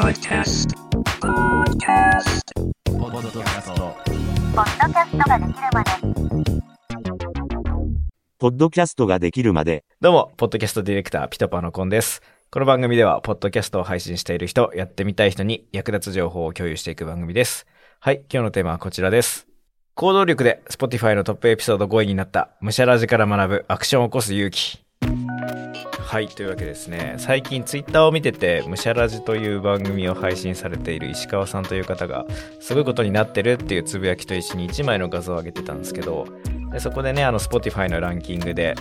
Podcast. Podcast. ポッドキャスト。ポッドキャストができるまでポッドキャストができるまで、どうも、ポッドキャストディレクター、ピトパのコンです。この番組では、ポッドキャストを配信している人、やってみたい人に役立つ情報を共有していく番組です。はい、今日のテーマはこちらです。行動力で Spotify のトップエピソード5位になった、むしゃらじから学ぶアクションを起こす勇気。はい、というわけですね。最近ツイッターを見てて、むしゃらじという番組を配信されている石川さんという方が、すごいことになってるっていうつぶやきと一緒に1枚の画像を上げてたんですけど、でそこでね、あの Spotify のランキングで、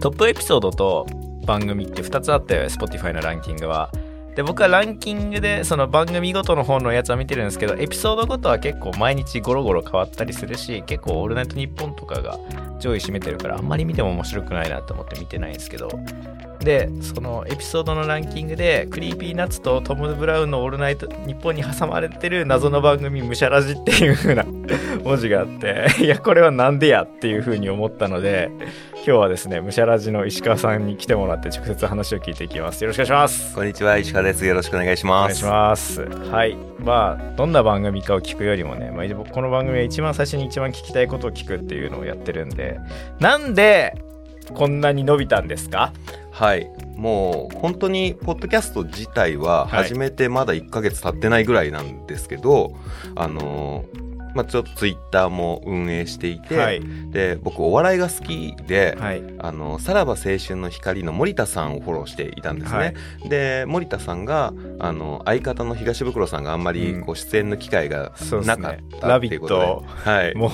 トップエピソードと番組って2つあったよ、Spotify のランキングは。で、僕はランキングで、その番組ごとの方のやつは見てるんですけど、エピソードごとは結構毎日ゴロゴロ変わったりするし、結構オールナイトニッポンとかが上位占めてるから、あんまり見ても面白くないなと思って見てないんですけど、で、そのエピソードのランキングで、クリーピーナッツとトム・ブラウンのオールナイトニッポンに挟まれてる謎の番組、ムシャラジっていう風な 文字があって、いや、これはなんでやっていう風に思ったので、今日はですね、ムシャラジの石川さんに来てもらって直接話を聞いていきます。よろしくお願いします。こんにちは、石川です。よろしくお願いしお願いします。ます。はい。まあ、どんな番組かを聞くよりもね、まあ、この番組は一番最初に一番聞きたいことを聞くっていうのをやってるんで、なんでこんなに伸びたんですか？はい。もう、本当に、ポッドキャスト自体は、はい始めてまだ1ヶ月経ってないぐらいなんですけど、あのーまあちょっとツイッターも運営していて、はい。で、僕、お笑いが好きで、はい。あの、さらば青春の光の森田さんをフォローしていたんですね。はいで、森田さんが、あの、相方の東袋さんがあんまりこう出演の機会がなかっね。たっていうことで、ト、はい。もう、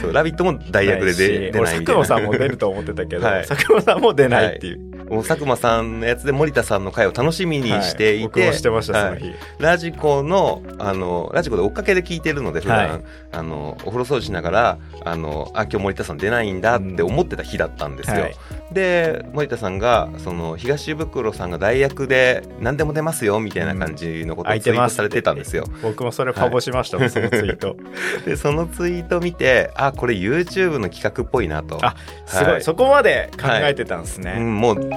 そう、ラビットも代役で出出ない佐久間な。さんも出ると思ってたけど、はい佐久間さんも出ないっていう。佐久間さんのやつで森田さんの回を楽しみにしていはい僕て、もしてました、そのはい日。ラジコの、あの、ラジコで追っかけで聞いてるので、普段、はいあの、お風呂掃除しながら、あの、あ、今日森田さん出ないんだって思ってた日だったんですよ。はいで、森田さんが、その、東袋さんが代役で何でも出ますよ、みたいな感じのことをツイートされてたんですよ。僕もそれファボしましたそのツイート。で、そのツイート見て、あ、これ YouTube の企画っぽいなと。あすごいそこまで考えてたんですね。うん、もう、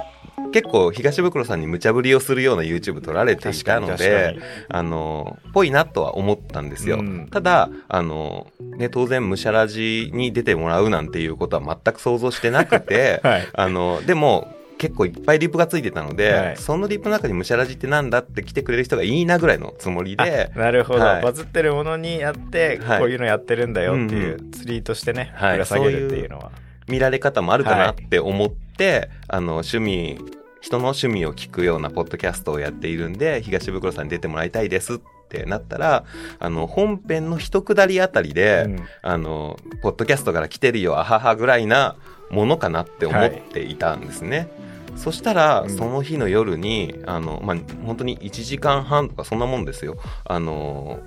結構東袋さんに無茶ぶりをするような YouTube 撮られていたのでに、あの、ぽいなとは思ったんですよ。うん。ただ、あの、ね、当然、ムシャラジに出てもらうなんていうことは全く想像してなくて、はい。あの、でも、結構いっぱいリップがついてたので、はい。そのリップの中にムシャラジってなんだって来てくれる人がいいなぐらいのつもりで、なるほど、はい。バズってるものにやって、はい。こういうのやってるんだよっていう、うんツリートしてね、はい。ぶら下げるっていうのは。見られ方もあるかなって思って、あの、趣味、人の趣味を聞くようなポッドキャストをやっているんで、東袋さんに出てもらいたいですってなったら、あの、本編の一くだりあたりで、うんあの、ポッドキャストから来てるよ、あははぐらいなものかなって思っていたんですね。そしたら、うんその日の夜に、あの、まあ、本当に1時間半とかそんなもんですよ。あの、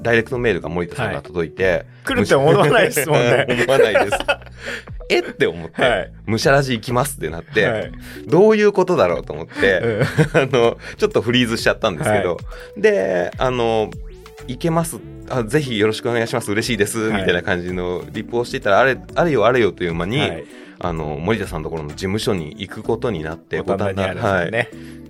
ダイレクトメールが森田さんから届いて、来るって思わないですもんね。思わないです。え？って思って、はい。むしゃらじ行きますってなって、はい。どういうことだろうと思って、うん あの、ちょっとフリーズしちゃったんですけど、はで、あの、行けますあぜひよろしくお願いします嬉しいです、はい。みたいな感じのリップをしていたらあれあれよあれよという間に、はい。あの森田さんのところの事務所に行くことになって五反田にはい。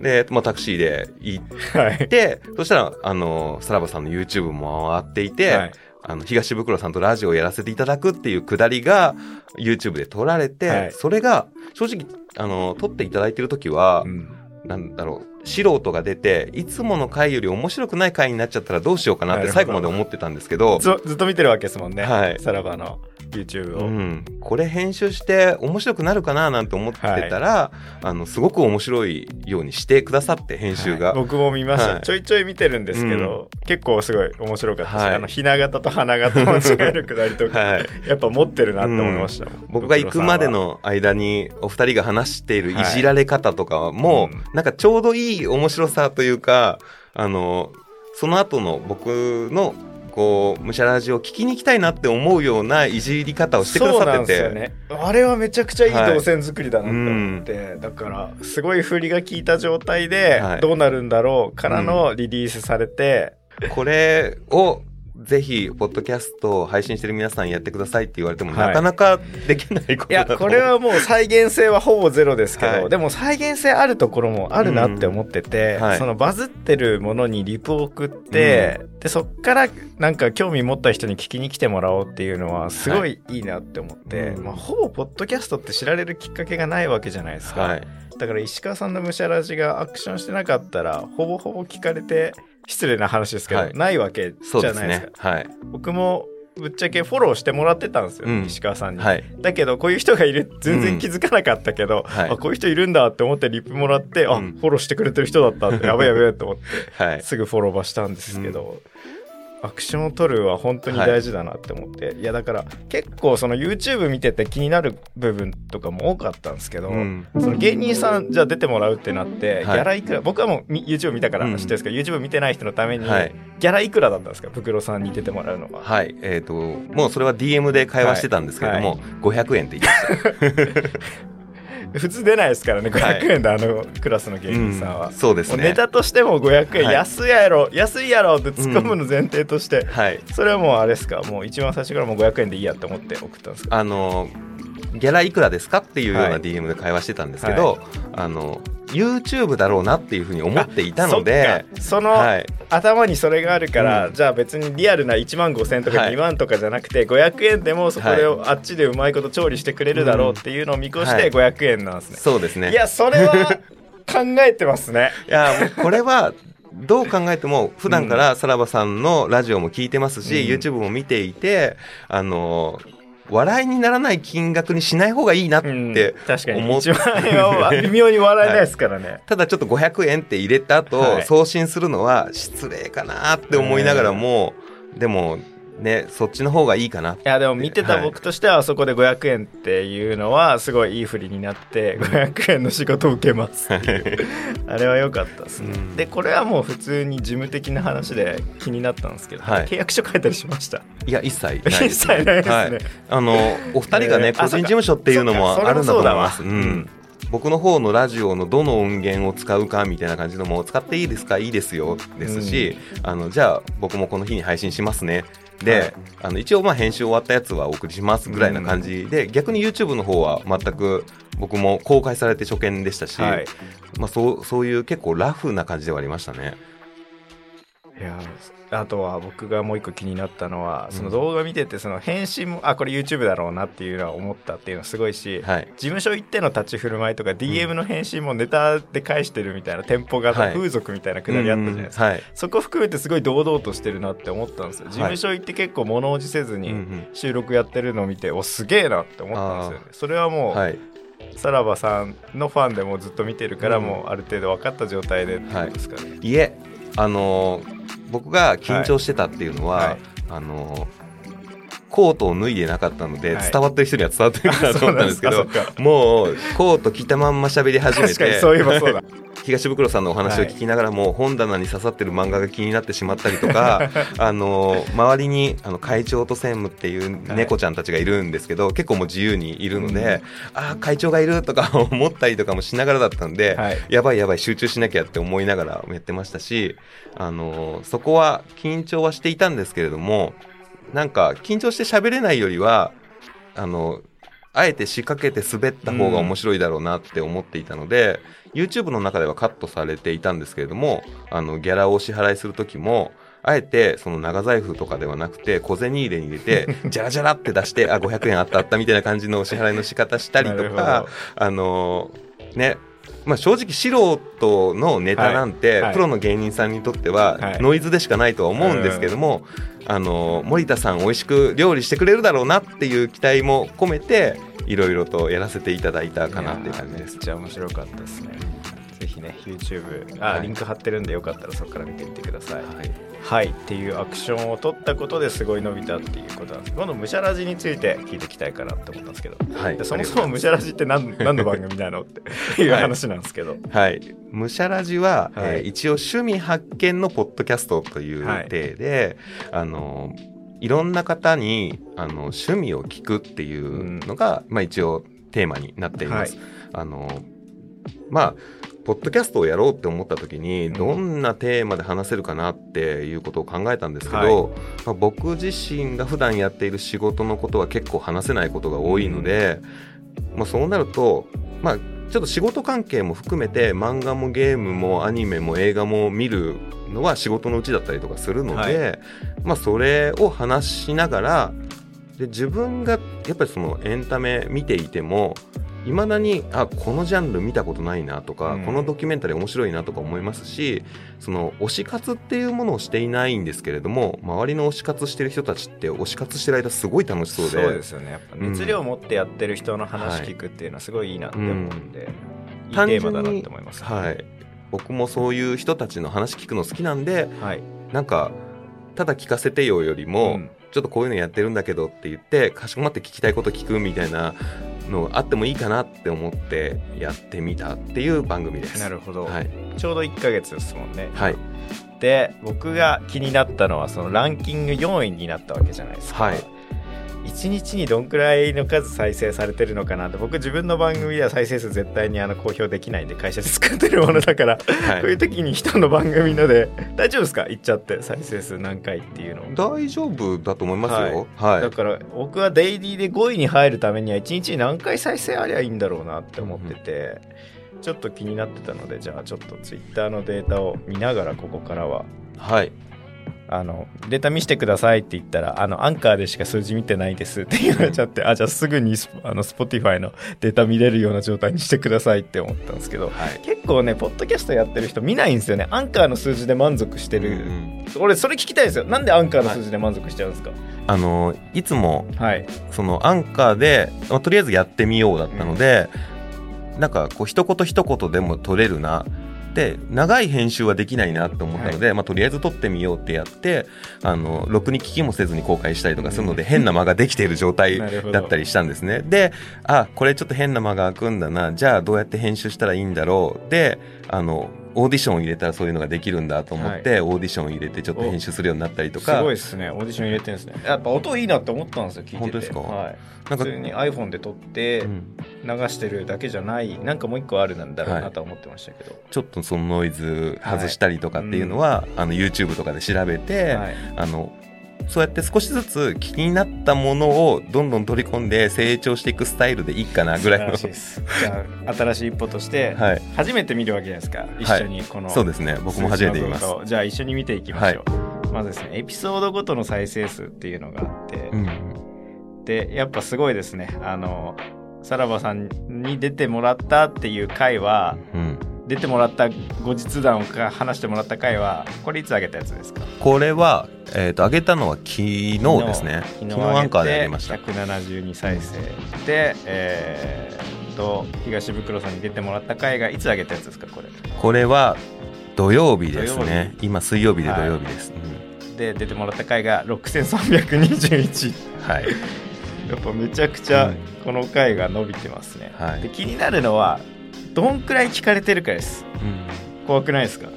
で、まあ、タクシーで行っはい。てそしたらあのさらばさんの YouTube も回っていて、はいあの東袋さんとラジオをやらせていただくっていうくだりが YouTube で撮られて、はい。それが正直あの撮っていただいてる時は、うん。なんだろう素人が出ていつもの回より面白くない回になっちゃったらどうしようかなって最後まで思ってたんですけどずずっと見てるわけですもんね。はい。さらばの YouTube を。うん、これ編集して面白くなるかななんて思ってたら、あのすごく面白いようにしてくださって編集が、はい。僕も見ました、はい。ちょいちょい見てるんですけど、結構すごい面白かったし、はい。あのひな形と花形間違えるくだりとか、はい、やっぱ持ってるなって思いましたもん、僕が行くまでの間にお二人が話しているいじられ方とかも、うん。なんかちょうどいい面白さというかあのその後の僕のこうむしゃらじを聞きに行きたいなって思うようないじり方をしてくださってて、ですよね。あれはめちゃくちゃいい動線作りだなって思って、だからすごい振りが効いた状態ではい。どうなるんだろうからのリリースされて、これをぜひ、ポッドキャストを配信してる皆さんやってくださいって言われても、はい。なかなかできないこといや、だとこれはもう再現性はほぼゼロですけど、はい。でも再現性あるところもあるなって思ってて、うん。はい。そのバズってるものにリプを送って、で、そっからなんか興味持った人に聞きに来てもらおうっていうのはすごいい。いなって思って、うん。まあ、ほぼポッドキャストって知られるきっかけがないわけじゃないですか。はい。だから石川さんのむしゃらじがアクションしてなかったら、ほぼほぼ聞かれて、失礼な話ですけど、はいないわけじゃないですか。ね。はい。僕もぶっちゃけフォローしてもらってたんですよ、うん石川さんに。はい。だけどこういう人がいる全然気づかなかったけど、はいあこういう人いるんだって思ってリップもらって、あうんフォローしてくれてる人だったってやべえやべえって思って はい。すぐフォローはしたんですけど、アクションを取るは本当に大事だなって思って、い、やだから結構その YouTube 見てて気になる部分とかも多かったんですけど、うん。その芸人さんじゃあ出てもらうってなって、はい。ギャラいくら僕はもうみ YouTube 見たから知ってるんですけど、YouTube 見てない人のために、はい。ギャラいくらだったんですかブクロさんに出てもらうのは。はい。えっ、と、もうそれは DM で会話してたんですけれども、はい。500円って言いました。普通出ないですからねはい。500円であのクラスの芸人さんは、うんそうですね。もネタとしても500円、はい。安いやろ安いやろって突っ込むの前提として、はい。それはもうあれですか？もう一番最初からもう500円でいいやって思って。送ったんですかあの、ギャラいくらですかっていうようはない DM で会話してたんですけど、あの、YouTube だろうなっていうふうに思っていたので、その、はい。頭にそれがあるから、うん。じゃあ別にリアルな1万5000とかはい2万とかじゃなくて、500円でもそこではあっちでうまいこと調理してくれるだろうっていうのを見越しはてい500円なんですね、そうですね。いやそれは考えてますね。いや、これは、どう考えても、普段からさらばさんのラジオも聞いてますし、うん。YouTube も見ていて、あの、笑いにならない金額にしない方がいいなって、うん確かに。思っ1万円は微妙に笑えないですからね、ただちょっと500円って入れた後、はい。送信するのは失礼かなって思いながらも、でもね、そっちの方がいいかな。いやでも見てた僕としてはあそこで500円っていうのはすごいいい振りになって500円の仕事を受けますっていう。あれは良かったですね、うん。でこれはもう普通に事務的な話で気になったんですけど、はい。契約書書いたりしました？いや、一切ないです、一切ないですね。はい。あの、お二人がね、えーあ個人事務所っていうのもあるんだと思います。うん。僕の方のラジオのどの音源を使うかみたいな感じのも使っていいですか？いいですよ。ですし、あのじゃあ僕もこの日に配信しますねで、はいあの一応まあ編集終わったやつはお送りしますぐらいな感じで、逆に YouTube の方は全く僕も公開されて初見でしたし、はいまあ、そうそういう結構ラフな感じではありましたね。いやあとは僕がもう一個気になったのは、うん。その動画見ててその編集もあこれ YouTube だろうなっていうのは思ったっていうのはすごいし、はい。事務所行っての立ち振る舞いとか DM の返信もネタで返してるみたいな店舗型、はい風俗みたいなくだりあったじゃないですか、うんはい。そこ含めてすごい堂々としてるなって思ったんですよ。事務所行って結構物おじせずに収録やってるのを見て、おすげえなって思ったんですよね。それはもう、はい。さらばさんのファンでもずっと見てるから、うん。もうある程度分かった状態でってことですかね、いえあのー僕が緊張してたっていうのは、はい。あのーコートを脱いでなかったので、はい。伝わってる人には伝わってるかなと思ったんですけど もうコート着たまんま喋り始め確かにてそういえばそうだ東袋さんのお話を聞きながらも、本棚に刺さってる漫画が気になってしまったりとか あのー周りにあの会長と専務っていう猫ちゃんたちがいるんですけど、結構もう自由にいるので、ああ会長がいるとか 思ったりとかもしながらだったんで、はい。やばいやばい集中しなきゃって思いながらやってましたし、あのそこは緊張はしていたんですけれどもなんか緊張して喋れないよりはあのあえて仕掛けて滑った方が面白いだろうなって思っていたので、YouTube の中ではカットされていたんですけれどもあのギャラをお支払いする時もあえてその長財布とかではなくて小銭入れに入れて ジャラジャラって出してあ500円あったあったみたいな感じのお支払いの仕方したりとかど。あのねまあ、正直素人のネタなんて、プロの芸人さんにとってははい。ノイズでしかないとは思うんですけども、あの森田さん美味しく料理してくれるだろうなっていう期待も込めていろいろとやらせていただいたかなっていう感じです。めっ。ちゃ面白かったですね。ぜひね YouTube あ、はい。リンク貼ってるんでよかったらそこから見てみてください。はい。はい。っていうアクションを取ったことですごい伸びたっていうことなんです。今度ムシャラジについて聞いていきたいかなって思ったんですけど。はい。でそもそもムシャラジって何何の番組なのっていう話なんですけど、はい。むしゃらじは、はい。えー一応趣味発見のポッドキャストというはい。体で、あの、いろんな方に、あの、趣味を聞くっていうのが、まあ一応テーマになっています。はい。あの、まあ、ポッドキャストをやろうって思った時に、ん。どんなテーマで話せるかなっていうことを考えたんですけど、まあ、僕自身が普段やっている仕事のことは結構話せないことが多いので、まあ、そうなると、まあ、ちょっと仕事関係も含めて漫画もゲームもアニメも映画も見るのは仕事のうちだったりとかするので、まあ、それを話しながらで自分がやっぱりそのエンタメ見ていてもいまだにあこのジャンル見たことないなとか、うん。このドキュメンタリー面白いなとか思いますしその推し活っていうものをしていないんですけれども周りの推し活してる人たちって推し活してる間すごい楽しそうで。そうですよね。やっぱ熱量を持ってやってる人の話聞くっていうのはすごいいいなって思うんで、いいテーマだなって思います、はい、僕もそういう人たちの話聞くの好きなんではい。なんかただ聞かせてよよりも、うん。ちょっとこういうのやってるんだけどって言ってかしこまって聞きたいこと聞くみたいなのあってもいいかなって思ってやってみたっていう番組です。なるほど、はい、ちょうど1ヶ月ですもんね。はい、で僕が気になったのはそのランキング4位になったわけじゃないですか、はい1日にどんくらいの数再生されてるのかなって僕自分の番組では再生数絶対にあの公表できないんで会社で作ってるものだから、はい。こういう時に人の番組ので大丈夫ですか？言っちゃって再生数何回っていうの。大丈夫だと思いますよ。はい、だから僕はデイリーで5位に入るためには1日に何回再生ありゃいいんだろうなって思ってて、ちょっと気になってたのでじゃあちょっとツイッターのデータを見ながらここからははい、あのデータ見せてくださいって言ったらあのアンカーでしか数字見てないです。って言われちゃってあじゃあすぐにスあの Spotify のデータ見れるような状態にしてくださいって思ったんですけどはい、結構ねポッドキャストやってる人見ないんですよね。アンカーの数字で満足してる、うん。俺それ聞きたいですよ。なんでアンカーの数字で満足しちゃうんですか？あのいつもはい。そのアンカーで、まあとりあえずやってみようだったので、なんかこう一言一言でも取れるなで長い編集はできないなと思ったので、まあ、とりあえず撮ってみようってやってあのろくに聞きもせずに公開したりとかするので、変な間ができている状態 だったりしたんですね。であこれちょっと変な間が空くんだな。じゃあどうやって編集したらいいんだろう。であのオーディションを入れたらそういうのができるんだと思って、オーディションを入れてちょっと編集するようになったりとすかごいですねオーディション入れてるんですね。やっぱ音いいなって思ったんですよ聞いてて。本当ですか？はい、なんか普通に iPhone で撮ってうん。流してるだけじゃないなんかもう一個あるんだろうはないとは思ってましたけど、ちょっとそのノイズ外したりとかっていうのは、あの YouTube とかで調べて、はい。あのそうやって少しずつ気になったものをどんどん取り込んで成長していくスタイルでいいかなぐらいのじゃあ新しい一歩として、はい。初めて見るわけじゃないですか。一緒にこの、そうですね。僕も初めて見ます。じゃあ一緒に見ていきましょう、まずですねエピソードごとの再生数っていうのがあって、うん。でやっぱすごいですね。あのさらばさんに出てもらったっていう回はうん出てもらった後日談をか話してもらった回はこれいつ上げたやつですか？これは、えー、と上げたのは昨日ですね。昨日アンカーでやりました。172再生。でえー、と東袋さんに出てもらった回がいつ上げたやつですか？これ。これは土曜日ですね。今水曜日で土曜日です、で出てもらった回が6321うんはい。やっぱめちゃくちゃうん。この回が伸びてますね、はい。で気になるのはどんくらい聞かれてるかです。うん。怖くないですか？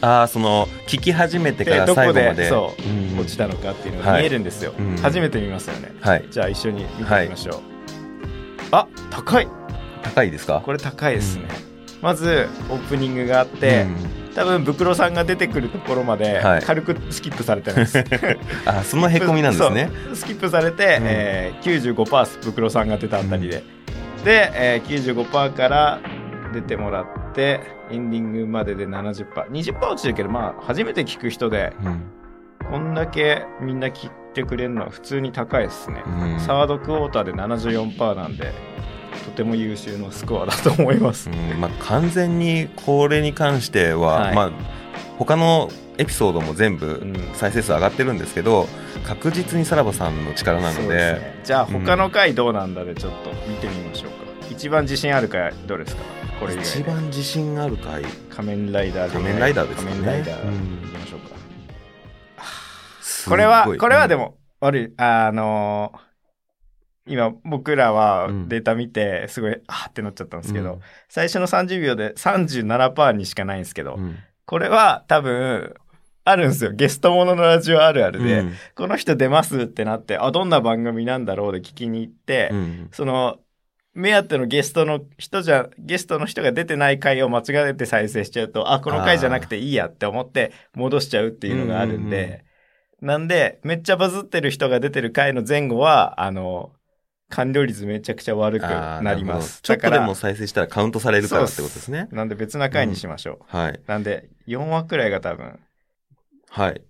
ああその聞き始めてからでどこで最後まで。そううん。落ちたのかっていうのがはい。見えるんですよ、うん。初めて見ますよね。はい。じゃあ一緒に見ていきましょう、あ高い。高いですか？これ高いですね、まずオープニングがあって、多分ブクロさんが出てくるところまではい。軽くスキップされてます、う んあそのへこみなんですね。スキップされて、うん。えー、95%ブクロさんが出たあたりで、で、えー、95%から出てもらってエンディングまでで 70%20% 落ちてるけどまあ初めて聞く人でうん。こんだけみんな聞いてくれるのは普通に高いですね、うん。サードクォーターで74%なんでとても優秀なスコアだと思います、うん。まあ、完全にこれに関しては、はい。まあ、他のエピソードも全部うん。再生数上がってるんですけど、確実にさらばさんの力なので。ね。じゃあ他の回どうなんだでちょっと見てみましょうか、一番自信ある回どれですか？これ以外で。一番自信ある回。仮面ライダーで。仮面ライダーですかね。仮面ライダーうんいきましょうか、すごいこれはこれはでも、悪い。あのー今僕らはうん。データ見てすごいあーってなっちゃったんですけど、うん。最初の30秒で37%にしかないんですけど、うん。これは多分あるんですよ。ゲストもののラジオあるあるで、うん。この人出ますってなってあどんな番組なんだろうで聞きに行って、うん。その目当てのゲストの人じゃ、ゲストの人が出てない回を間違えて再生しちゃうと、あ、この回じゃなくていいやって思って戻しちゃうっていうのがあるんで、なんで、めっちゃバズってる人が出てる回の前後は、あの、完了率めちゃくちゃ悪くなります。ちょっだからとでも再生したらカウントされるからってことですね。なんで別な回にしましょう。はい。なんで、4話くらいが多分、はい。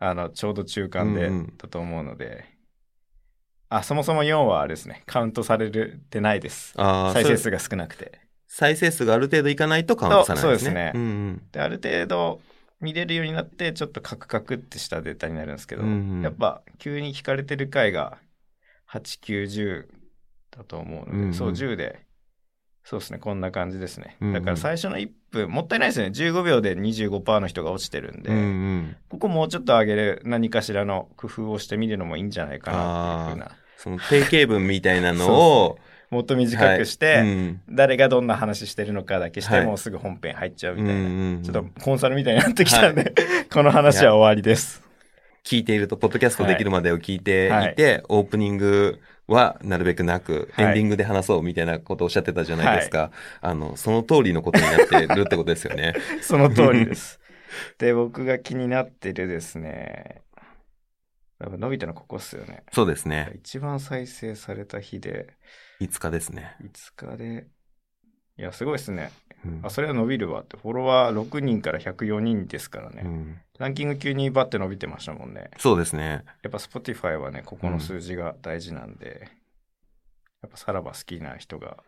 あの、ちょうど中間で、うんうんだと思うので、あ、そもそも4話はあれですね、カウントされてないです。再生数が少なくて。再生数がある程度いかないとカウントされないですね。そうですねうんうんで、ある程度見れるようになって、ちょっとカクカクってしたデータになるんですけど、うんうんやっぱ急に聞かれてる回が8、9、10だと思うので、うんうんそう、10で、そうですね、こんな感じですね。だから最初の1分、もったいないですよね。15秒で25%の人が落ちてるんで、うんうん。ここもうちょっと上げる何かしらの工夫をしてみるのもいいんじゃないかなっていうふうな。その定型文みたいなのを、もっと短くして、はいうん誰がどんな話してるのかだけして、はいもうすぐ本編入っちゃうみたいな。うんうんうんちょっとコンサルみたいになってきたんで、この話は終わりです。聞いていると、ポッドキャストできるまでを聞いていて、オープニングはなるべくなく、はいエンディングで話そうみたいなことをおっしゃってたじゃないですか。あの、その通りのことになってるってことですよね。その通りです。で、僕が気になってるですね、伸びたのここっすよね。そうですね。一番再生された日で、5日ですね。5日で、いや、すごいですね。うんあ、それは伸びるわって。フォロワー6人から104人ですからね。うんランキング急にバッて伸びてましたもんね。そうですね。やっぱ Spotify はね、ここの数字が大事なんで、やっぱさらば好きな人が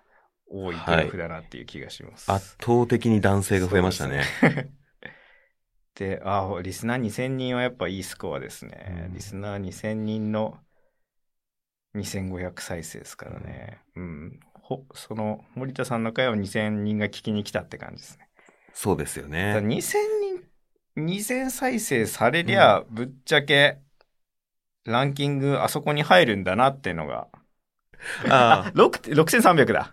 多いグラフだなっていう気がします。圧倒的に男性が増えましたね。で、あ、リスナー2000人はやっぱいいスコアですね。うんリスナー2000人の2500再生ですからね。うん。ほその、森田さんの回を2000人が聞きに来たって感じですね。そうですよね。2000人、2000再生されりゃ、ぶっちゃけ、ランキングあそこに入るんだなっていうのが。あ6 6300 だ。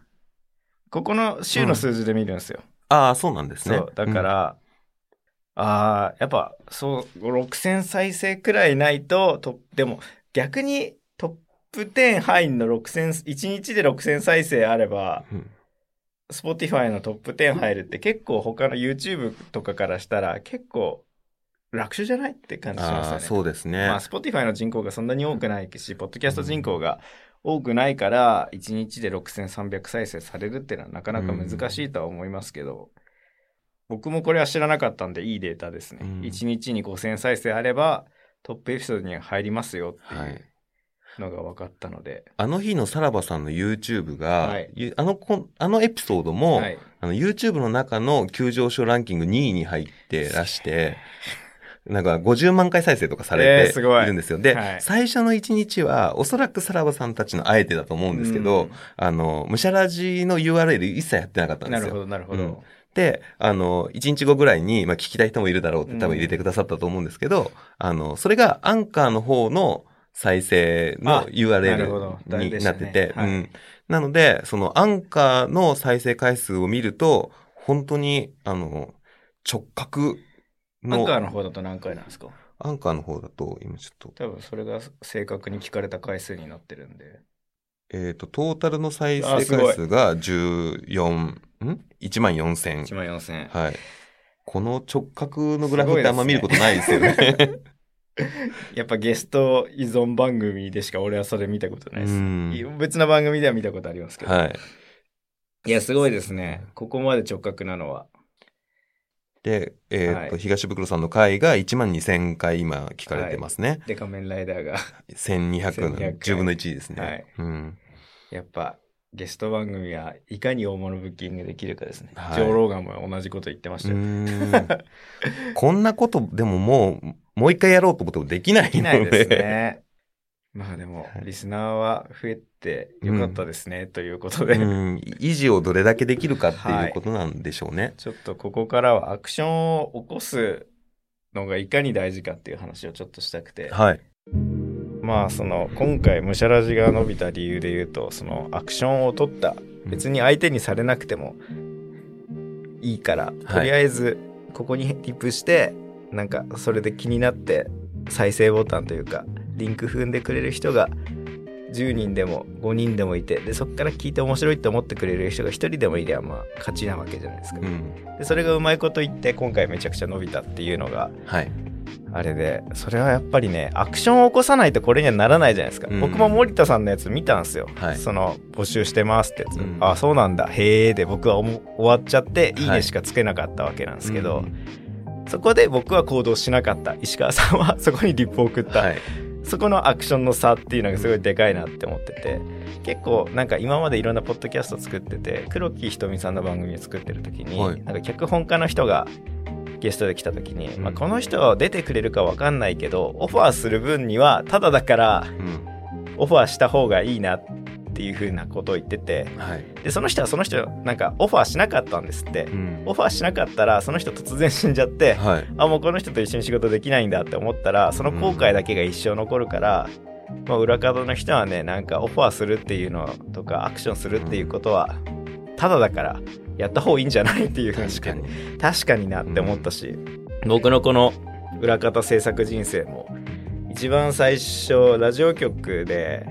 ここの週の数字で見るんですよ。あ、ああ、そうなんですね。だから、ああ、やっぱ、そう、6000再生くらいないと、と、でも、逆にトップ10入んの6000、1日で6000再生あれば、うん、うん。Spotify のトップ10入るって結構他の YouTube とかからしたら結構楽勝じゃないって感じしますよね。そうですね。まあ、Spotify の人口がそんなに多くないし、ポッドキャスト人口が多くないから、1日で6300再生されるっていうのはなかなか難しいとは思いますけど、僕もこれは知らなかったんでいいデータですね。うん1日に5000再生あれば、トップエピソードに入りますよってはいいうのが分かったので。あの日のさらばさんの YouTube が、はいゆあのこ、あのエピソードも、はい。あの YouTube の中の急上昇ランキング2位に入ってらして、なんか50万回再生とかさえれていいるんですよ。で、はい最初の1日は、おそらくさらばさんたちのあえてだと思うんですけど、うんあの、むしゃらじの URL 一切やってなかったんですよ。なるほど、なるほど。うんで、あの、1日後ぐらいに、まあ、聞きたい人もいるだろうって多分入れてくださったと思うんですけど、あの、それがアンカーの方の再生の URL になってて、はいうん。なので、そのアンカーの再生回数を見ると、本当に、あの、直角の、アンカーの方だと何回なんですか？アンカーの方だと、今ちょっと、多分それが正確に聞かれた回数になってるんで。えっ、と、トータルの再生回数が14、ん ?1 万4000 1。万4000。はい。この直角のグラフってあんま見ることないですよね。やっぱゲスト依存番組でしか俺はそれ見たことないです。別の番組では見たことありますけど。はい。いや、すごいですね。ここまで直角なのは。で、えっ、と、はい東袋さんの回が1万2000回今聞かれてますね。で、仮面ライダーが。1200の1200 10分の1ですね。はいうん。やっぱ、ゲスト番組はいかに大物ブッキングできるかですね。はいジョー・ローガンも同じこと言ってましうたよ。こんなことでももう、もう一回やろうと思ってもできないので。できないですね。まあでもは、いリスナーは増えてよかったですね、ということで。うん。維持をどれだけできるかっていうことなんでしょうね。ちょっとここからはアクションを起こすのがいかに大事かっていう話をちょっとしたくて。はい。まあその今回ムシャラジが伸びた理由で言うとそのアクションを取った別に相手にされなくてもいいから、とりあえずここにリプしてなんかそれで気になって再生ボタンというかリンク踏んでくれる人が10人でも5人でもいてでそこから聞いて面白いって思ってくれる人が1人でもいりゃまあ勝ちなわけじゃないですか、うん。でそれがうまいこと言って今回めちゃくちゃ伸びたっていうのがはい。あれでそれはやっぱりねアクションを起こさないとこれにはならないじゃないですか、うん。僕も森田さんのやつ見たんですよ、はい。その募集してますってやつ、うん。あそうなんだ。へえで僕は終わっちゃっていいはい。ねしかつけなかったわけなんですけど、うんそこで僕は行動しなかった。石川さんは そこにリップを送った、はい。そこのアクションの差っていうのがすごいでかいなって思ってて。結構なんか今までいろんなポッドキャスト作ってて黒木ひとみさんの番組を作ってる時に、はい。なんか脚本家の人がゲストで来た時に、うん。まあ、この人出てくれるか分かんないけどオファーする分にはただだからうん。オファーした方がいいなっていう風なことを言っててはい。でその人はその人なんかオファーしなかったんですってうんオファーしなかったらその人突然死んじゃってはい。あもうこの人と一緒に仕事できないんだって思ったらその後悔だけが一生残るから、まあ、裏方の人はねなんかオファーするっていうのとかアクションするっていうことはただだからやった方がいいんじゃないっていうふうに確かに。確かになって思ったし、僕のこの裏方制作人生も一番最初ラジオ局で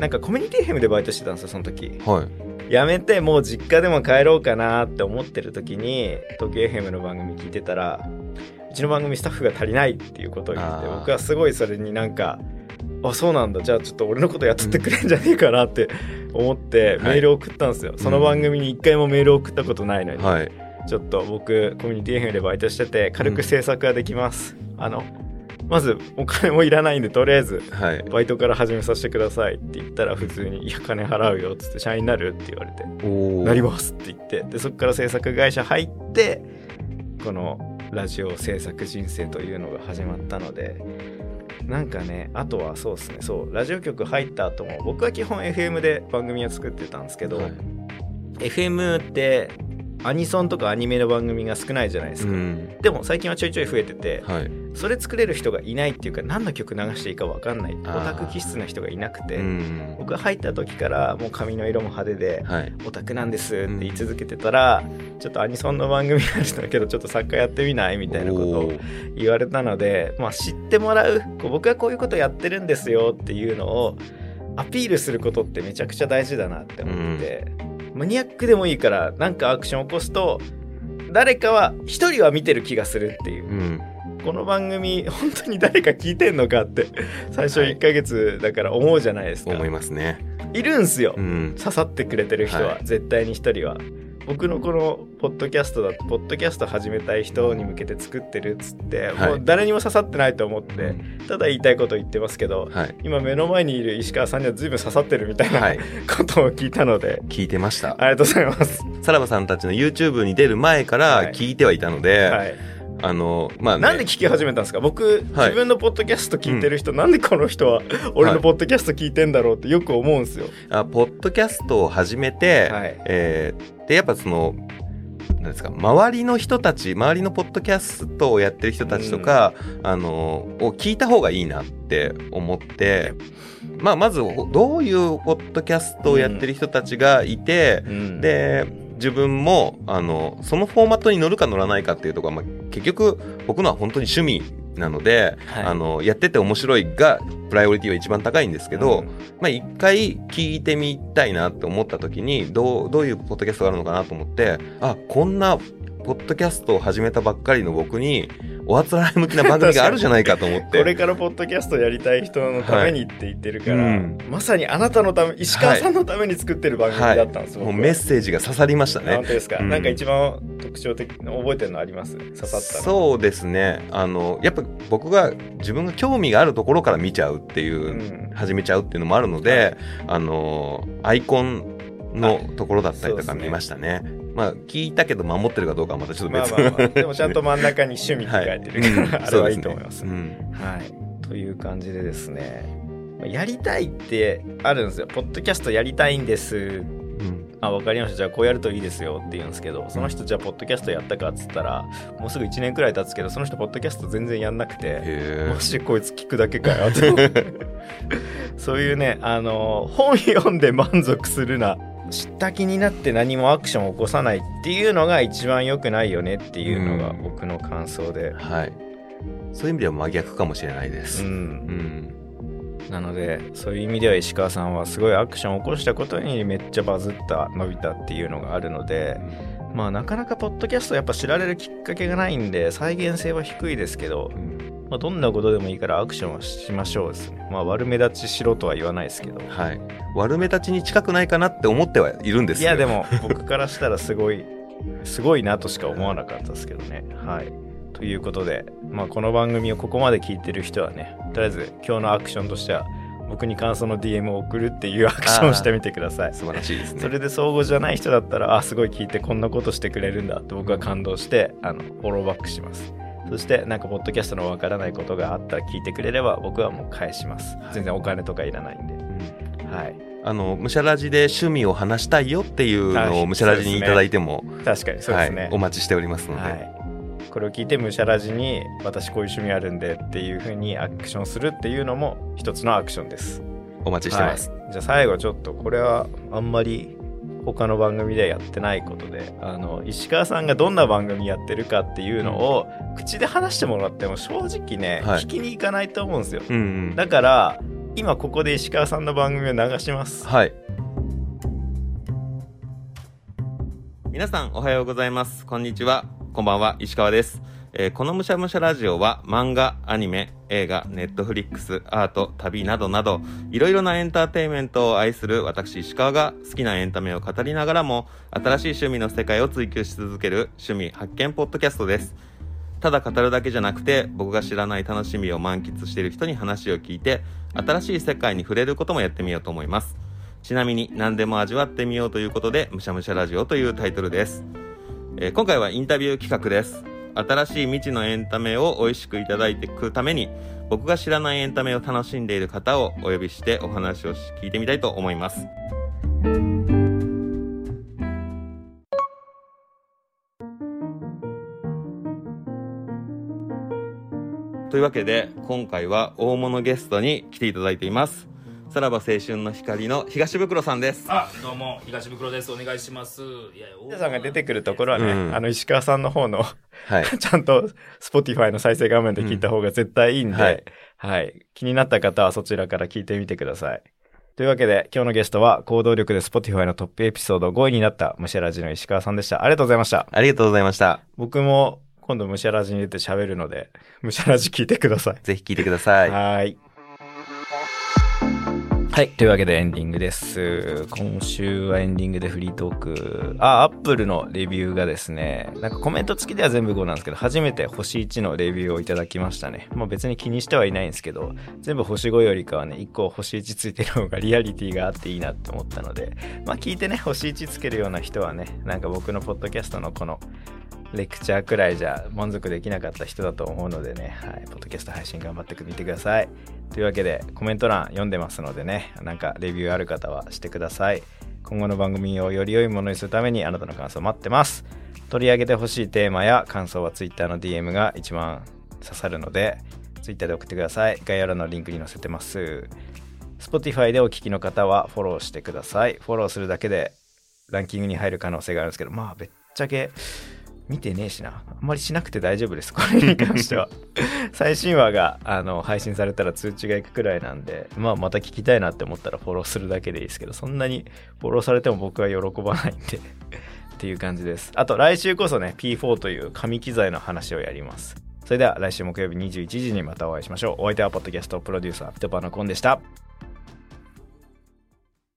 なんかコミュニティ FM でバイトしてたんですよその時。はい。辞めてもう実家でも帰ろうかなって思ってる時に東京 FM の番組聞いてたらうちの番組スタッフが足りないっていうことを言って僕はすごいそれになんかあそうなんだ。じゃあちょっと俺のこと雇ってくれんじゃねえかなって 思ってはい。メールを送ったんですよ、その番組に一回もメールを送ったことないのに、はい。ちょっと僕コミュニティ FM でバイトしてて軽く制作ができます、あのまずお金もいらないんでとりあえずはい。バイトから始めさせてくださいって言ったら普通に「いや金払うよ」っつって「社員になる?」って言われてお「なります」って言ってでそこから制作会社入ってこのラジオ制作人生というのが始まったのでなんかねあとはそうですねそうラジオ局入った後も僕は基本 FM で番組を作ってたんですけど、はい FM ってアニソンとかアニメの番組が少ないじゃないですか、うん。でも最近はちょいちょい増えててはい。それ作れる人がいないっていうか何の曲流していいか分かんない。オタク気質な人がいなくて、うん。僕が入った時からもう髪の色も派手ではい。オタクなんですって言い続けてたら、ちょっとアニソンの番組あるんだけどちょっと作家やってみないみたいなことを言われたので、まあ、知ってもらう。こう僕はこういうことやってるんですよっていうのをアピールすることってめちゃくちゃ大事だなって思って、マニアックでもいいからなんかアクション起こすと誰かは一人は見てる気がするっていう。うん。この番組本当に誰か聞いてんのかって最初1ヶ月だから思うじゃないですか、思いますね。いるんすよ、うん。刺さってくれてる人は、はい。絶対に一人は。僕のこのポッドキャストだとポッドキャスト始めたい人に向けて作ってるっつって、はい。もう誰にも刺さってないと思ってただ言いたいこと言ってますけどはい。今目の前にいる石川さんには随分刺さってるみたいな、はい。ことを聞いたので。聞いてました。ありがとうございます、さらばさんたちの YouTube に出る前から聞いてはいたので、はい、あの、まあ、ね、なんで聞き始めたんですか？僕、はい。自分のポッドキャスト聞いてる人、なんでこの人は俺のポッドキャスト聞いてんだろうってよく思うんですよ、あポッドキャストを始めて、はい。えーで、やっぱその、なんですか、周りの人たち、周りのポッドキャストをやってる人たちとか、あの、を聞いた方がいいなって思って、まあ、まず、どういうポッドキャストをやってる人たちがいて、うん。で、自分も、あの、そのフォーマットに乗るか乗らないかっていうところは、まあ、結局、僕のは本当に趣味なので、はい。あの、やってて面白いが、プライオリティは一番高いんですけど、うん。まあ一回聞いてみたいなって思った時に、どう、どういうポッドキャストがあるのかなと思って、あ、こんな、ポッドキャストを始めたばっかりの僕に、おあつらい向きな番組があるじゃないかと思って。これからポッドキャストやりたい人のためにって言ってるから、はいうん。まさにあなたのため石川さんのために作ってる番組だったんです、もう僕はメッセージが刺さりましたね。本。当ですか、うん。なんか一番特徴的な覚えてるのあります？刺さったの。そうですね。あの、やっぱ僕が自分が興味があるところから見ちゃうっていう、うん。始めちゃうっていうのもあるので、あの、アイコンのところだったりとか見ましたね。まあ、聞いたけど守ってるかどうかはまたちょっと別まあまあまあ。でもちゃんと真ん中に趣味って書いてるから、うん。あれはいいと思います。すね。はい。という感じでですね。まあやりたいってあるんですよ。ポッドキャストやりたいんです。うん。うんあ分かりました。じゃあこうやるといいですよって言うんですけどその人じゃあポッドキャストやったかっつったらもうすぐ1年くらい経つけどその人ポッドキャスト全然やんなくてへマジでこいつ聞くだけかよって そういうねあの本読んで満足するな知った気になって何もアクションを起こさないっていうのが一番良くないよねっていうのがうん僕の感想でえ。はい。そういう意味では真逆かもしれないでうす。うんん。なのでそういう意味では石川さんはすごいアクションを起こしたことにめっちゃバズった伸びたっていうのがあるのでまあなかなかポッドキャストやっぱ知られるきっかけがないんで再現性は低いですけど、まあ、どんなことでもいいからアクションはしましょうですねまあ悪目立ちしろとは言わないですけどはい。悪目立ちに近くないかなって思ってはいるんですよ。いやでも僕からしたらすごいすごいなとしか思わなかったですけどねはいということで、まあ、この番組をここまで聞いてる人はねとりあえず今日のアクションとしては僕に感想の DM を送るっていうアクションをしてみてください素晴らしいですね。それで相互じゃない人だったらあすごい聞いてこんなことしてくれるんだって僕は感動してあのフォローバックしますそしてなんかポッドキャストのわからないことがあったら聞いてくれれば僕はもう返します。全然お金とかいらないんで。はい。あの、むしゃらじで趣味を話したいよっていうのはい。をむしゃらじにいただいても、確かにそうですね、はい、お待ちしておりますので、はい、これを聞いてむしゃらじに私こういう趣味あるんでっていう風にアクションするっていうのも一つのアクションです。お待ちしてます。はい。じゃあ最後ちょっとこれはあんまり他の番組ではやってないことであの石川さんがどんな番組やってるかっていうのを口で話してもらっても正直ね、はい聞きに行かないと思うんですようんうん。だから今ここで石川さんの番組を流しますはい。皆さんおはようございます。こんにちは。こんばんは。石川です。えーこのむしゃむしゃラジオは漫画、アニメ、映画、ネットフリックス、アート、旅などなど、いろいろなエンターテインメントを愛する私石川が好きなエンタメを語りながらも、新しい趣味の世界を追求し続ける趣味発見ポッドキャストです。ただ語るだけじゃなくて、僕が知らない楽しみを満喫している人に話を聞いて、新しい世界に触れることもやってみようと思います。ちなみに何でも味わってみようということで、むしゃむしゃラジオというタイトルです。えー今回はインタビュー企画です。新しい未知のエンタメを美味しくいただいていくために、僕が知らないエンタメを楽しんでいる方をお呼びしてお話をし聞いてみたいと思います。というわけで、今回は大物ゲストに来ていただいています。さらば青春の光の東袋さんです。あ、どうも、東袋です。お願いします。いや、皆さんが出てくるところはね、うんあの石川さんの方のはい。ちゃんと Spotify の再生画面で聞いた方が絶対いいんで、うんはいはい。気になった方はそちらから聞いてみてください。というわけで、今日のゲストは行動力で Spotify のトップエピソード5位になったムシャラジの石川さんでした。ありがとうございました。ありがとうございました。僕も今度ムシャラジに出て喋るので、ムシャラジ聞いてください。ぜひ聞いてください。はーい。はい。というわけでエンディングです。今週はエンディングでフリートーク。あ、アップルのレビューがですね、なんかコメント付きでは全部5なんですけど、初めて星1のレビューをいただきましたね。まあ別に気にしてはいないんですけど、全部星5よりかはね、1個星1ついてる方がリアリティがあっていいなって思ったので、まあ聞いてね、星1つけるような人はね、なんか僕のポッドキャストのこのレクチャーくらいじゃ満足できなかった人だと思うのでね、はい、ポッドキャスト配信頑張ってみてください。というわけで、コメント欄読んでますのでね、なんかレビューある方はしてください。今後の番組をより良いものにするためにあなたの感想待ってます。取り上げてほしいテーマや感想は Twitter の DM が一番刺さるので、Twitter で送ってください。概要欄のリンクに載せてます。Spotify でお聞きの方はフォローしてください。フォローするだけでランキングに入る可能性があるんですけど、まあ、ぶっちゃけ見てねえしな。あんまりしなくて大丈夫です。これに関しては。最新話があの配信されたら通知がいくくらいなんで、まあ、また聞きたいなって思ったらフォローするだけでいいですけど、そんなにフォローされても僕は喜ばないんで っていう感じです。あと、来週こそね、P4 という紙機材の話をやります。それでは来週木曜日21時にまたお会いしましょう。お相手はポッドキャストプロデューサー、ピトパーのコンでした。